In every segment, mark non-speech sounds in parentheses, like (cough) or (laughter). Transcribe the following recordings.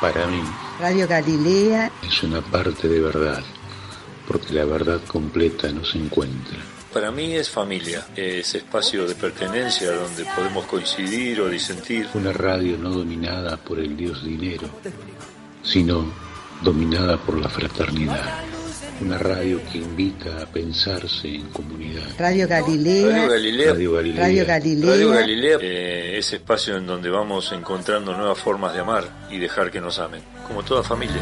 Para mí, Radio Galilea es una parte de verdad, porque la verdad completa no se encuentra. Para mí es familia, es espacio de pertenencia donde podemos coincidir o disentir. Una radio no dominada por el dios dinero, sino dominada por la fraternidad. Una radio que invita a pensarse en comunidad. Radio Galilea Radio Galilea, Radio Galilea. Radio Galilea, Radio Galilea eh, es espacio en donde vamos encontrando nuevas formas de amar y dejar que nos amen, como toda familia.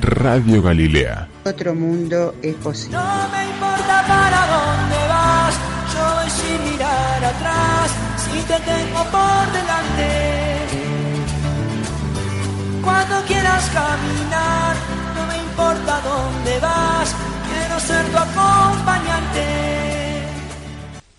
Radio Galilea. Otro mundo es posible. No me importa para dónde vas, yo voy sin mirar atrás, si te tengo por delante. Cuando quieras caminar, dónde vas, quiero ser tu acompañante.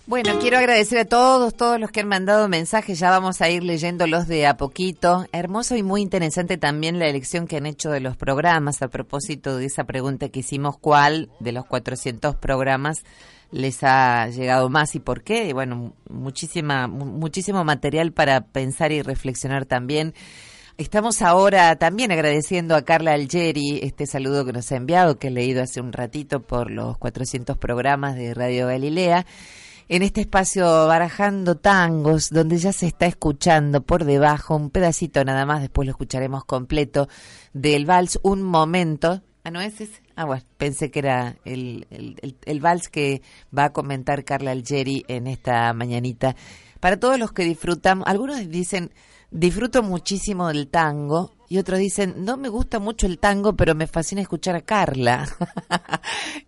Bueno, quiero agradecer a todos, todos los que han mandado mensajes. Ya vamos a ir leyéndolos de a poquito. Hermoso y muy interesante también la elección que han hecho de los programas a propósito de esa pregunta que hicimos, ¿cuál de los 400 programas les ha llegado más y por qué? Y bueno, muchísima, mu- muchísimo material para pensar y reflexionar también. Estamos ahora también agradeciendo a Carla Algeri este saludo que nos ha enviado, que he leído hace un ratito por los 400 programas de Radio Galilea. En este espacio Barajando Tangos, donde ya se está escuchando por debajo un pedacito nada más, después lo escucharemos completo, del vals Un Momento. Ah, ¿no es ese? Ah, bueno, pensé que era el, el, el- vals que va a comentar Carla Algeri en esta mañanita. Para todos los que disfrutan, algunos dicen, disfruto muchísimo del tango, y otros dicen, no me gusta mucho el tango, pero me fascina escuchar a Carla. (laughs)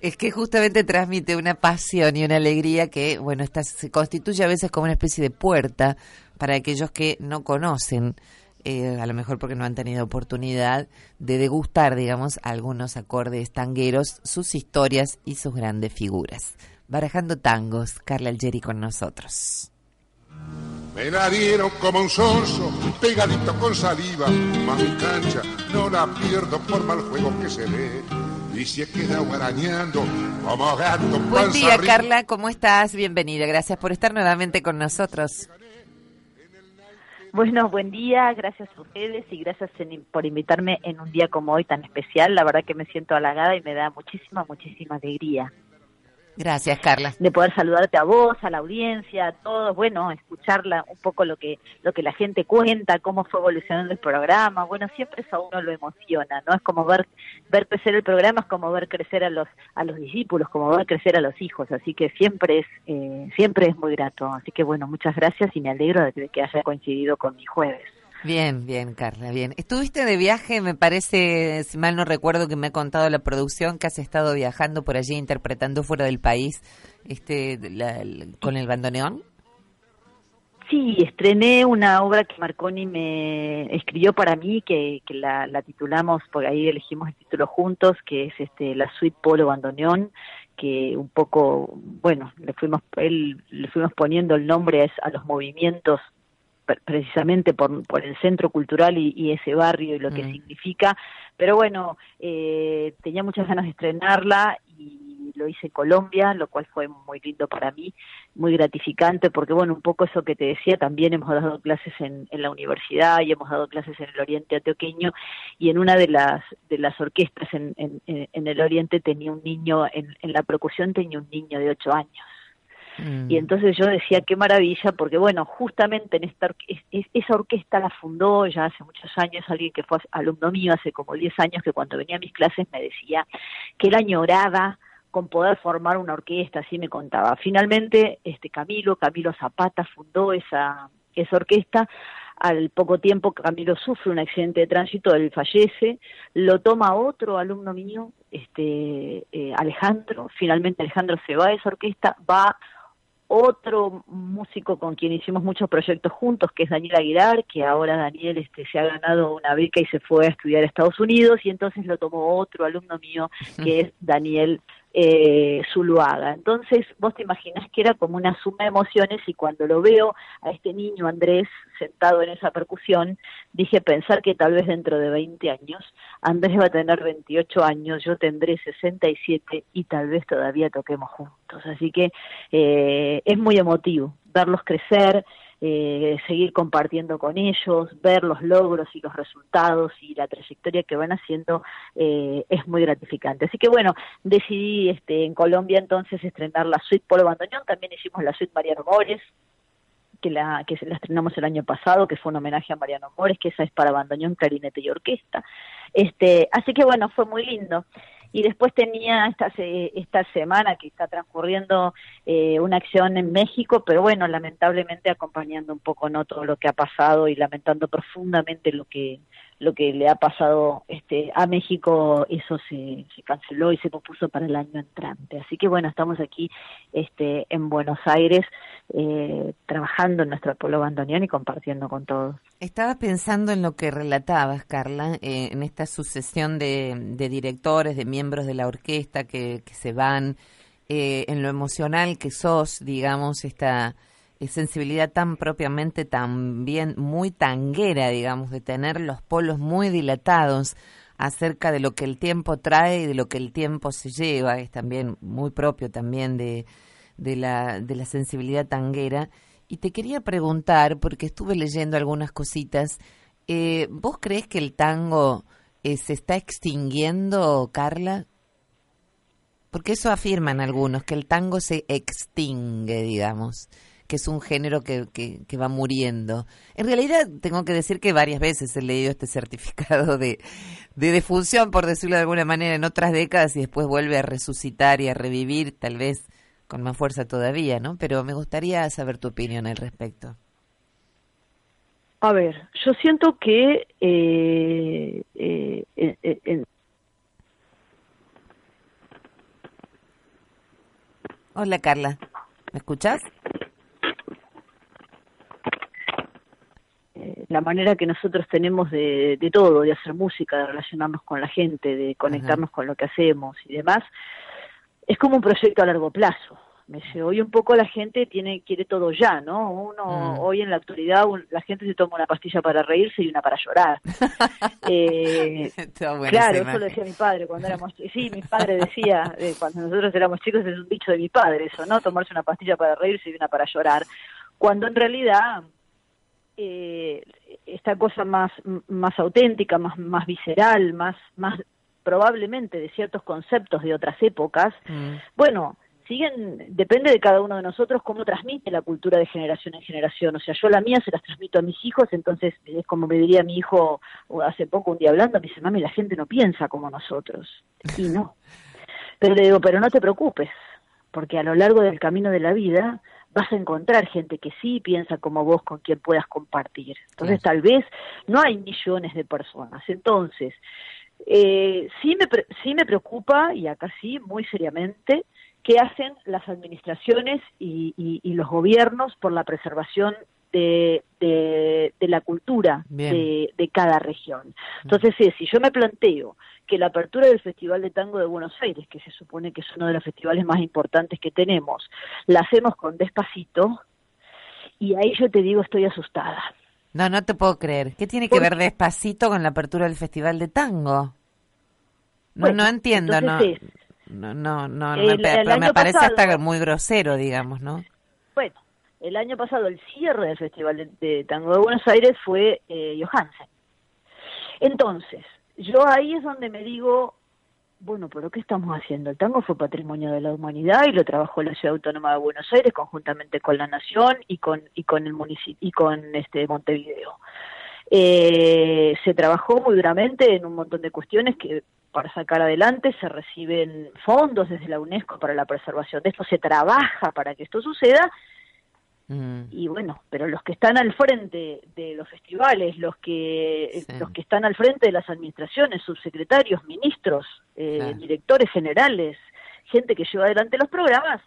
es que justamente transmite una pasión y una alegría que, bueno, esta se constituye a veces como una especie de puerta para aquellos que no conocen, eh, a lo mejor porque no han tenido oportunidad de degustar, digamos, algunos acordes tangueros, sus historias y sus grandes figuras. Barajando tangos, Carla Algeri con nosotros. Me la dieron como un sonso, pegadito con saliva, más mi cancha no la pierdo por mal juego que se ve. Y si he quedado arañando como gato Buen día, arriba. Carla, ¿cómo estás? Bienvenida, gracias por estar nuevamente con nosotros. Bueno, buen día, gracias a ustedes y gracias en- por invitarme en un día como hoy tan especial. La verdad que me siento halagada y me da muchísima, muchísima alegría Gracias, Carla. de poder saludarte a vos, a la audiencia, a todos, bueno, escucharla un poco lo que lo que la gente cuenta, cómo fue evolucionando el programa. Bueno, siempre eso a uno lo emociona, ¿no? Es como ver ver crecer el programa, es como ver crecer a los a los discípulos, como ver crecer a los hijos, así que siempre es eh, siempre es muy grato. Así que bueno, muchas gracias y me alegro de que, haya coincidido con mi jueves. Bien, bien, Carla, bien. Estuviste de viaje, me parece, si mal no recuerdo que me ha contado la producción, que has estado viajando por allí interpretando fuera del país este, la- con el bandoneón. Sí, estrené una obra que Marconi me escribió para mí, que, que la, la titulamos, por ahí elegimos el título juntos, que es este la suite Polo Bandoneón, que un poco, bueno, le fuimos, él, le fuimos poniendo el nombre a, a los movimientos precisamente por, por el centro cultural y, y ese barrio y lo que Mm. significa, pero bueno, eh, tenía muchas ganas de estrenarla y lo hice en Colombia, lo cual fue muy lindo para mí, muy gratificante, porque bueno, un poco eso que te decía, también hemos dado clases en, en la universidad y hemos dado clases en el Oriente Antioqueño y en una de las de las orquestas en, en, en- en el Oriente tenía un niño, en, en la percusión tenía un niño de ocho años. Mm. Y entonces yo decía, qué maravilla, porque bueno, justamente en esta esa orquesta la fundó ya hace muchos años alguien que fue alumno mío hace como 10 años, que cuando venía a mis clases me decía que él añoraba con poder formar una orquesta, así me contaba. Finalmente, este Camilo, Camilo Zapata fundó esa, esa orquesta. Al poco tiempo Camilo sufre un accidente de tránsito, él fallece, lo toma otro alumno mío, este eh, Alejandro, finalmente Alejandro se va de esa orquesta, va otro músico con quien hicimos muchos proyectos juntos, que es Daniel Aguilar, que ahora Daniel este, se ha ganado una beca y se fue a estudiar a Estados Unidos, y entonces lo tomó otro alumno mío, que es Daniel eh, Zuluaga. Entonces, vos te imaginás que era como una suma de emociones, y cuando lo veo a este niño Andrés sentado en esa percusión, dije pensar que tal vez dentro de 20 años, Andrés va a tener 28 años, yo tendré 67 y tal vez todavía toquemos juntos. Así que eh, es muy emotivo verlos crecer, eh, seguir compartiendo con ellos, ver los logros y los resultados y la trayectoria que van haciendo eh, es muy gratificante. Así que bueno, decidí este, en Colombia entonces estrenar la suite Polo Bandoneón, también hicimos la suite Mariano Mores, que la que la estrenamos el año pasado, que fue un homenaje a Mariano Mores, que esa es para bandoneón, clarinete y orquesta. Este, así que bueno, fue muy lindo y después tenía esta, esta semana que está transcurriendo eh, una acción en México, pero bueno, lamentablemente acompañando un poco no todo lo que ha pasado y lamentando profundamente lo que lo que le ha pasado este a México eso se, canceló y se pospuso para el año entrante. Así que bueno estamos aquí este en Buenos Aires eh, trabajando en nuestro pueblo bandoneón y compartiendo con todos. Estaba pensando en lo que relatabas Carla eh, en esta sucesión de, de, directores de miembros de la orquesta que, que se van eh, en lo emocional que sos digamos esta sensibilidad tan propiamente también muy tanguera, digamos, de tener los polos muy dilatados acerca de lo que el tiempo trae y de lo que el tiempo se lleva, es también muy propio también de, de, la, de la sensibilidad tanguera. Y te quería preguntar, porque estuve leyendo algunas cositas, eh, ¿vos crees que el tango eh, se está extinguiendo, Carla? Porque eso afirman algunos, que el tango se extingue, digamos que es un género que, que, va muriendo. En realidad, tengo que decir que varias veces he leído este certificado de, de defunción, por decirlo de alguna manera, en otras décadas y después vuelve a resucitar y a revivir, tal vez con más fuerza todavía, ¿no? Pero me gustaría saber tu opinión al respecto. A ver, yo siento que eh, eh, eh, Hola Carla, ¿me escuchas? La manera que nosotros tenemos de, de, todo, de hacer música, de relacionarnos con la gente, de conectarnos con lo que hacemos y demás, es como un proyecto a largo plazo. Me dice, hoy un poco la gente tiene quiere todo ya, ¿no? Uno Mm. hoy en la actualidad la gente se toma una pastilla para reírse y una para llorar. (laughs) eh, claro, eso lo decía mi padre cuando éramos (laughs) sí, mi padre decía eh, cuando nosotros éramos chicos es un dicho de mi padre eso, ¿no? Tomarse una pastilla para reírse y una para llorar, cuando en realidad eh, esta cosa más más auténtica, más más visceral, más más probablemente de ciertos conceptos de otras épocas, Mm. bueno, siguen, depende de cada uno de nosotros cómo transmite la cultura de generación en generación. O sea, yo la mía se las transmito a mis hijos, entonces es como me diría mi hijo hace poco un día hablando, me dice, mami, la gente no piensa como nosotros. Y no. (laughs) Pero le digo, pero no te preocupes, porque a lo largo del camino de la vida vas a encontrar gente que sí piensa como vos, con quien puedas compartir. Entonces, tal vez no hay millones de personas. Entonces, eh, sí, me, sí me preocupa, y acá sí, muy seriamente, qué hacen las administraciones y, y, y, los gobiernos por la preservación de, de, de la cultura de, de, cada región. Entonces, sí, si yo me planteo que la apertura del Festival de Tango de Buenos Aires, que se supone que es uno de los festivales más importantes que tenemos, la hacemos con despacito, y ahí yo te digo, estoy asustada. No, no te puedo creer. ¿Qué tiene que ver despacito con la apertura del Festival de Tango? No, bueno, no entiendo, no. Es, no, no, no, el, me, el me parece pasado, hasta muy grosero, digamos, ¿no? El año pasado el cierre del Festival de, de Tango de Buenos Aires fue eh, Johansen. Entonces, yo ahí es donde me digo, bueno, pero ¿qué estamos haciendo? El tango fue patrimonio de la humanidad y lo trabajó la Ciudad Autónoma de Buenos Aires conjuntamente con la Nación y con y con el municipio y con este Montevideo. Eh, se trabajó muy duramente en un montón de cuestiones que para sacar adelante se reciben fondos desde la UNESCO para la preservación de esto, se trabaja para que esto suceda Mm. Y bueno, pero los que están al frente de los festivales, los que sí. los que están al frente de las administraciones, subsecretarios, ministros, eh, claro. directores generales, gente que lleva adelante los programas,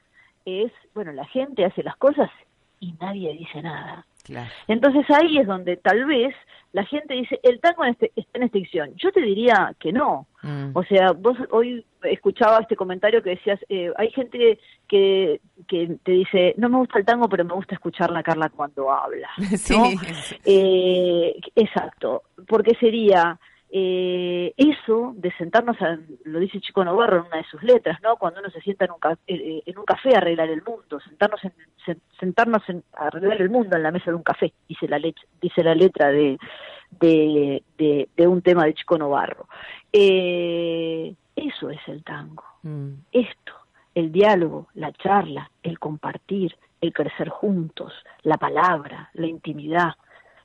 es, bueno, la gente hace las cosas y nadie dice nada. Claro. Entonces ahí es donde tal vez la gente dice, el tango este, está en extinción. Yo te diría que no. Mm. O sea, vos hoy escuchaba este comentario que decías, eh, hay gente que, que te dice, no me gusta el tango, pero me gusta escucharla Carla cuando habla. (laughs) Sí. Eh, exacto, porque sería, eh, eso de sentarnos, a, lo dice Chico Novarro en una de sus letras, ¿no? Cuando uno se sienta en un, ca- eh, en un café a arreglar el mundo, sentarnos en, sen- sentarnos en, a arreglar el mundo en la mesa de un café, dice la, dice la letra de, de, de, de un tema de Chico Novarro. Eh, eso es el tango Mm. esto, el diálogo, la charla, el compartir, el crecer juntos, la palabra, la intimidad,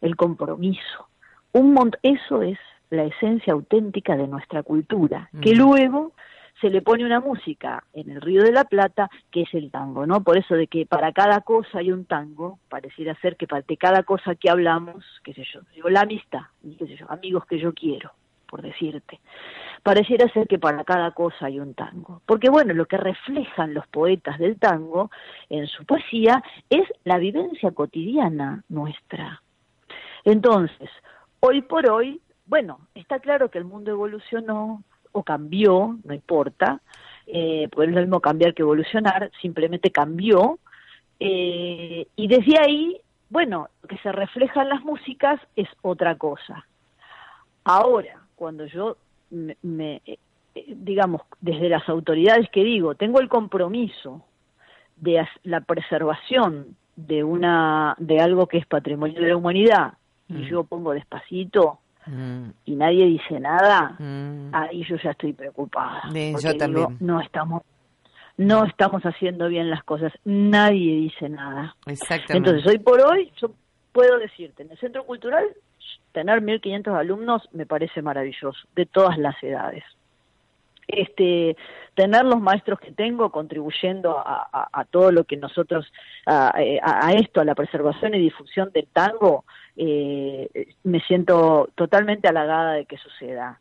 el compromiso. Un mont- eso es la esencia auténtica de nuestra cultura, que Mm. luego se le pone una música en el Río de la Plata, que es el tango, ¿no? Por eso de que para cada cosa hay un tango, pareciera ser que para de cada cosa que hablamos, qué sé yo, digo, la amistad, qué sé yo, amigos que yo quiero, por decirte pareciera ser que para cada cosa hay un tango. Porque bueno, lo que reflejan los poetas del tango en su poesía es la vivencia cotidiana nuestra. Entonces, hoy por hoy, bueno, está claro que el mundo evolucionó o cambió, no importa, eh, porque es lo mismo cambiar que evolucionar, simplemente cambió, eh, y desde ahí, bueno, lo que se refleja en las músicas es otra cosa. Ahora, cuando yo me, me, eh, digamos, desde las autoridades que digo, tengo el compromiso de la preservación de una de algo que es patrimonio de la humanidad y Mm. yo pongo despacito Mm. y nadie dice nada, Mm. ahí yo ya estoy preocupada. Bien, porque yo digo, también. no estamos no estamos haciendo bien las cosas, nadie dice nada. Exactamente. Entonces, hoy por hoy, yo puedo decirte, en el Centro Cultural, tener 1.500 alumnos me parece maravilloso, de todas las edades. Este, tener los maestros que tengo contribuyendo a, a- a todo lo que nosotros, a, a- a esto, a la preservación y difusión del tango, eh, me siento totalmente halagada de que suceda.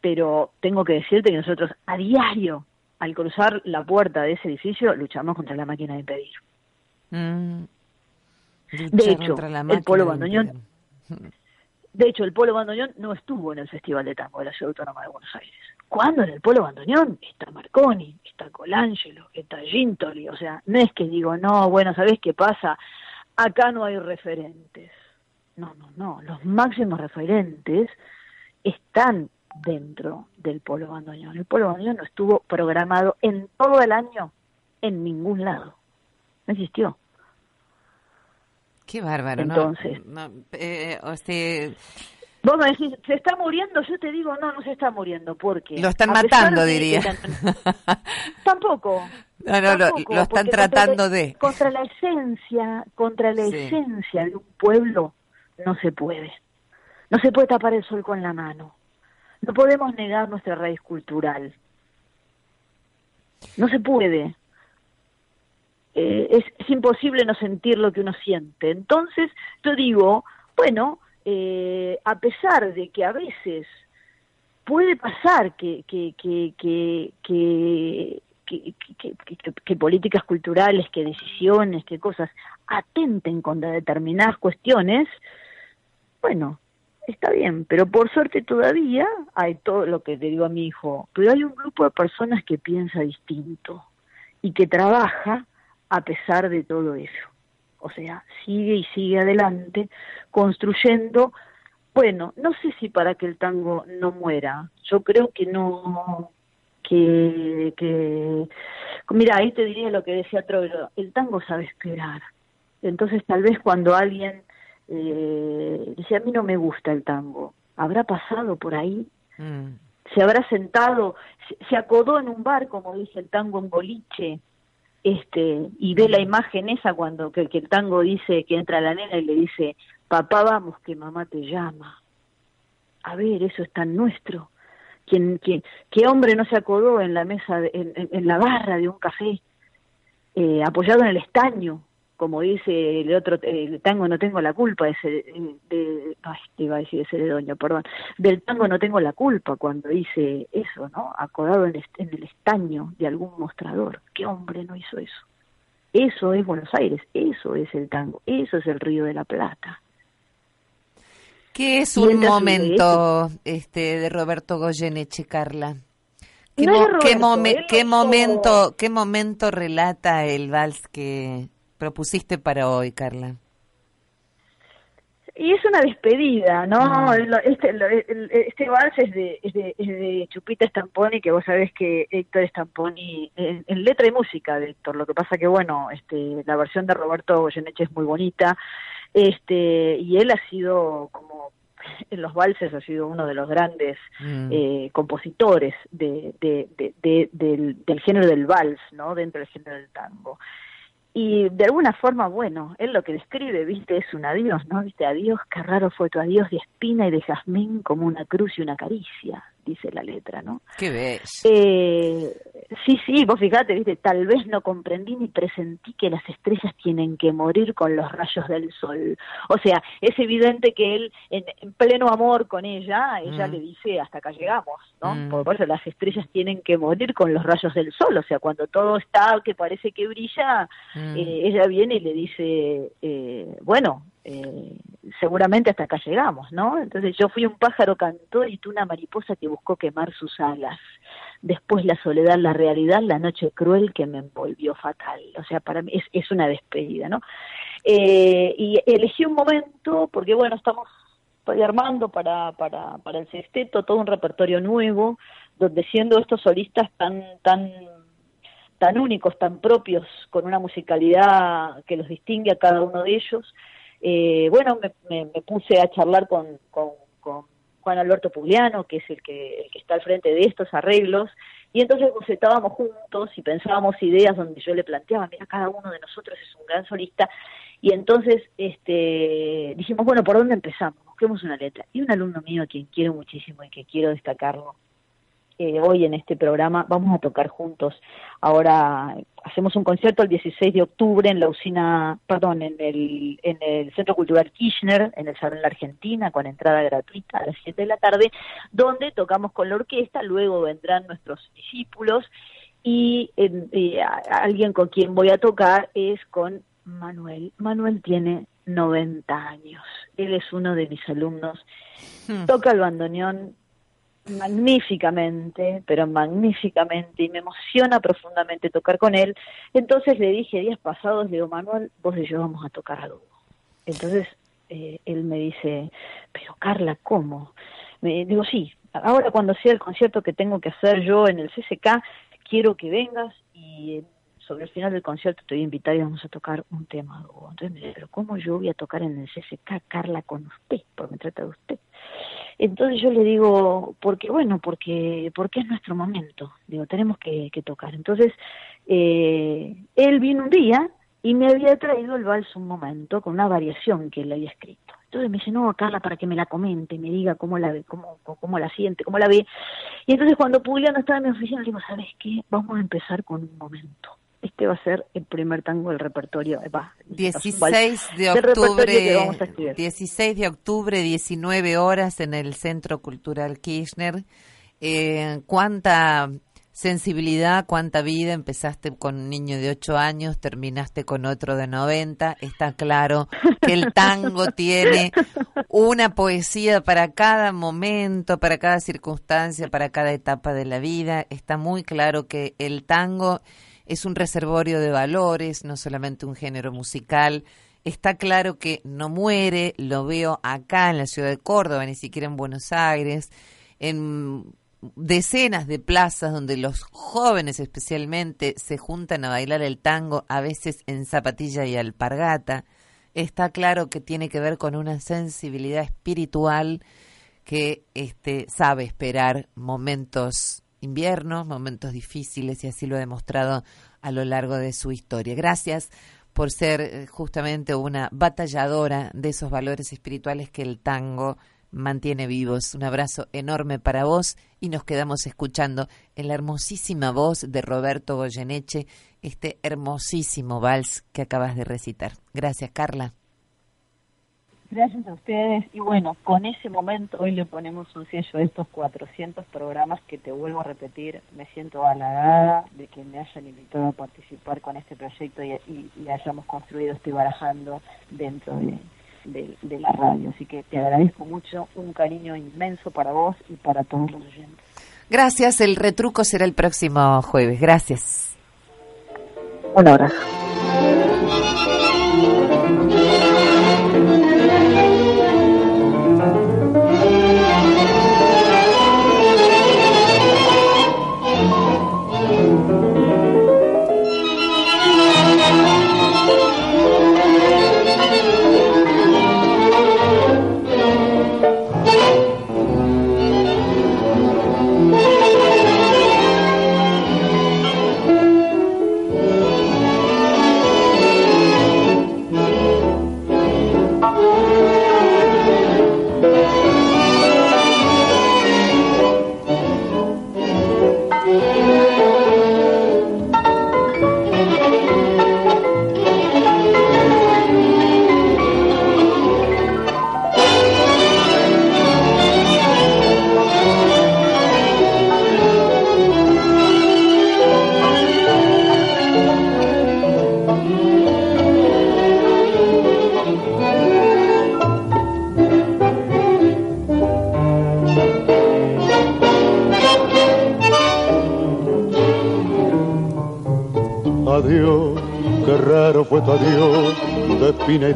Pero tengo que decirte que nosotros a diario, al cruzar la puerta de ese edificio, luchamos contra la máquina de impedir. Mm. De hecho, el Polo impedir. De hecho, el Polo Bandoneón no estuvo en el Festival de Tango de la Ciudad Autónoma de Buenos Aires. ¿Cuándo en el Polo Bandoneón? Está Marconi, está Colangelo, está Gintoli. O sea, no es que digo, no, bueno, ¿sabés qué pasa? Acá no hay referentes. No, no, no. Los máximos referentes están dentro del Polo Bandoneón. El Polo Bandoneón no estuvo programado en todo el año en ningún lado. No existió. Qué bárbaro, ¿no? Entonces. No, eh, o sea, Vos me decís, ¿se está muriendo? Yo te digo, no, no se está muriendo. porque Lo están matando, diría. (laughs) Tampoco. No, no, lo, tampoco, lo están tratando contra, de. Contra la esencia, contra la Sí. esencia de un pueblo, no se puede. No se puede tapar el sol con la mano. No podemos negar nuestra raíz cultural. No se puede. Eh, es, imposible no sentir lo que uno siente. Entonces, yo digo, bueno, eh, a pesar de que a veces puede pasar que, que- que- que- que políticas culturales, que decisiones, que cosas atenten contra determinadas cuestiones, bueno, está bien, pero por suerte todavía hay todo lo que te digo a mi hijo, pero hay un grupo de personas que piensa distinto y que trabaja a pesar de todo eso. O sea, sigue y sigue adelante construyendo, bueno, no sé si para que el tango no muera, yo creo que no, que, mira, ahí te diría lo que decía Troilo, el tango sabe esperar. Entonces tal vez cuando alguien eh, dice, a mí no me gusta el tango, ¿habrá pasado por ahí? Mm. se habrá sentado, se, se acodó en un bar, como dice el tango en boliche, este, y ve la imagen esa cuando que, que el tango dice que entra la nena y le dice, papá vamos que mamá te llama. A ver, eso es tan nuestro. ¿Quién, quién, ¿Qué hombre no se acodó en la mesa, de- en, en- en la barra de un café, eh, apoyado en el estaño, como dice el otro, el tango no tengo la culpa, ese, de, ay, te iba a decir ese de doño, perdón, del tango no tengo la culpa cuando dice eso, ¿no? Acodado en, en el estaño de algún mostrador. ¿Qué hombre no hizo eso? Eso es Buenos Aires, eso es el tango, eso es el Río de la Plata. ¿Qué es un momento este de Roberto Goyeneche, Carla? ¿Qué, No mo- qué momen- momento, qué momento relata el vals que propusiste para hoy, Carla? y es una despedida, ¿no? Este, este vals es de, es de, es de Chupita Stamponi, que vos sabés que Héctor Stamponi, en, en, letra y música de Héctor, lo que pasa que, bueno, este, la versión de Roberto Goyeneche es muy bonita, este, y él ha sido como en los valses ha sido uno de los grandes mm. eh, compositores de, de, de, del, del, género del vals, ¿no? Dentro del género del tango. Y de alguna forma, bueno, él lo que describe, viste, es un adiós, ¿no? Viste, adiós, qué raro fue tu adiós de espina y de jazmín como una cruz y una caricia dice la letra, ¿no? ¿Qué ves? Eh, sí, sí, vos fíjate, viste, tal vez no comprendí ni presentí que las estrellas tienen que morir con los rayos del sol. O sea, es evidente que él, en, pleno amor con ella, ella mm. le dice, hasta acá llegamos, ¿no? Mm. Por eso las estrellas tienen que morir con los rayos del sol. O sea, cuando todo está que parece que brilla, mm. eh, ella viene y le dice, eh, bueno, eh, seguramente hasta acá llegamos, ¿no? Entonces yo fui un pájaro cantor y tú una mariposa que buscó quemar sus alas. Después la soledad, la realidad, la noche cruel que me envolvió fatal. O sea, para mí es, es una despedida, ¿no? Eh, y elegí un momento, porque bueno, estamos armando para, para, para el sexteto todo un repertorio nuevo, donde siendo estos solistas tan, tan tan únicos, tan propios, con una musicalidad que los distingue a cada uno de ellos, eh, bueno, me, me, puse a charlar con, con, Juan Alberto Pugliano, que es el que, el que está al frente de estos arreglos, y entonces estábamos juntos y pensábamos ideas donde yo le planteaba, mira, cada uno de nosotros es un gran solista, y entonces este, dijimos, bueno, ¿por dónde empezamos? Busquemos una letra. Y un alumno mío a quien quiero muchísimo y que quiero destacarlo, eh, hoy en este programa vamos a tocar juntos. Ahora hacemos un concierto el 16 de octubre en la usina, perdón, en el, en el Centro Cultural Kirchner, en el Salón de la Argentina, con entrada gratuita a las 7 de la tarde, donde tocamos con la orquesta, luego vendrán nuestros discípulos y eh, alguien con quien voy a tocar es con Manuel. Manuel tiene 90 años. Él es uno de mis alumnos. Hmm. Toca el bandoneón magníficamente, pero magníficamente, y me emociona profundamente tocar con él. Entonces le dije días pasados, le digo, Manuel, vos y yo vamos a tocar algo. Entonces eh, él me dice, pero Carla, ¿cómo? Me digo, sí, ahora cuando sea el concierto que tengo que hacer yo en el CCK, quiero que vengas y sobre el final del concierto te voy a y vamos a tocar un tema. Entonces me dice, pero ¿cómo yo voy a tocar en el CCK, Carla, con usted? Porque me trata de usted. Entonces yo le digo, porque bueno, porque porque es nuestro momento, digo, tenemos que, tocar. Entonces eh, él vino un día y me había traído el vals un momento con una variación que él había escrito. Entonces me dice, no, Carla, para que me la comente, me diga cómo la, cómo, cómo la siente, cómo la ve. Y entonces cuando Pugliano estaba en mi oficina, le digo, ¿sabes qué? Vamos a empezar con un momento este va a ser el primer tango del repertorio. Va, 16 de octubre, 16 de octubre, 19 horas en el Centro Cultural Kirchner. Eh, ¿Cuánta sensibilidad, cuánta vida? Empezaste con un niño de 8 años, terminaste con otro de 90. Está claro que el tango (laughs) tiene una poesía para cada momento, para cada circunstancia, para cada etapa de la vida. Está muy claro que el tango es un reservorio de valores, no solamente un género musical. Está claro que no muere, lo veo acá en la ciudad de Córdoba, ni siquiera en Buenos Aires, en decenas de plazas donde los jóvenes especialmente se juntan a bailar el tango, a veces en zapatilla y alpargata. Está claro que tiene que ver con una sensibilidad espiritual que este, sabe esperar momentos inviernos, momentos difíciles y así lo ha demostrado a lo largo de su historia. Gracias por ser eh, justamente una batalladora de esos valores espirituales que el tango mantiene vivos. Un abrazo enorme para vos y nos quedamos escuchando en la hermosísima voz de Roberto Goyeneche este hermosísimo vals que acabas de recitar. Gracias, Carla. Gracias a ustedes. Y bueno, con ese momento hoy le ponemos un sello a estos 400 programas que te vuelvo a repetir. Me siento halagada de que me hayan invitado a participar con este proyecto y, hayamos construido, estoy barajando dentro de, de, la radio. Así que te agradezco mucho, un cariño inmenso para vos y para todos los oyentes. Gracias, el retruco será el próximo jueves. Gracias. Un abrazo.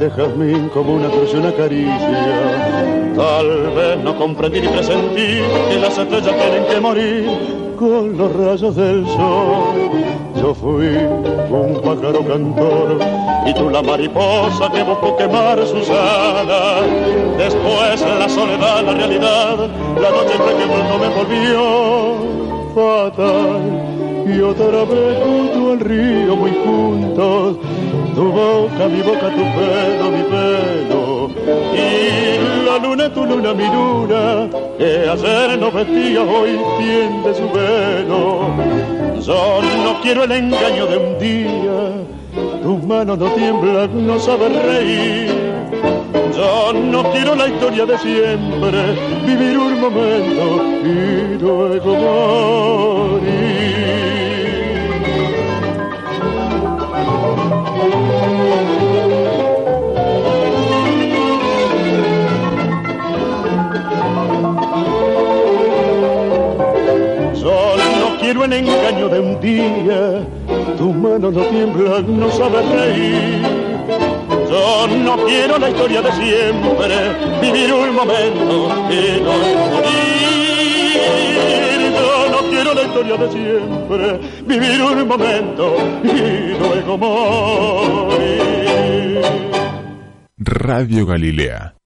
De jazmín como una cruz y una caricia. Tal vez no comprendí ni presentí que las estrellas tienen que morir con los rayos del sol. Yo fui un pájaro cantor y tú la mariposa que buscó quemar sus alas. Después la soledad, la realidad, la noche en que pronto me volvió fatal y otra vez junto al río muy juntos, tu boca, mi boca, tu pelo, mi pelo, y la luna, tu luna, mi luna, que ayer nos vestía, hoy tiende su velo. Yo no quiero el engaño de un día, tus manos no tiemblan, no sabes reír. Yo no quiero la historia de siempre, vivir un momento y luego morir. Quiero el engaño de un día, tus manos no tiemblan, no sabes reír. Yo no quiero la historia de siempre, vivir un momento y no morir. Yo no quiero la historia de siempre, vivir un momento y luego morir. Radio Galilea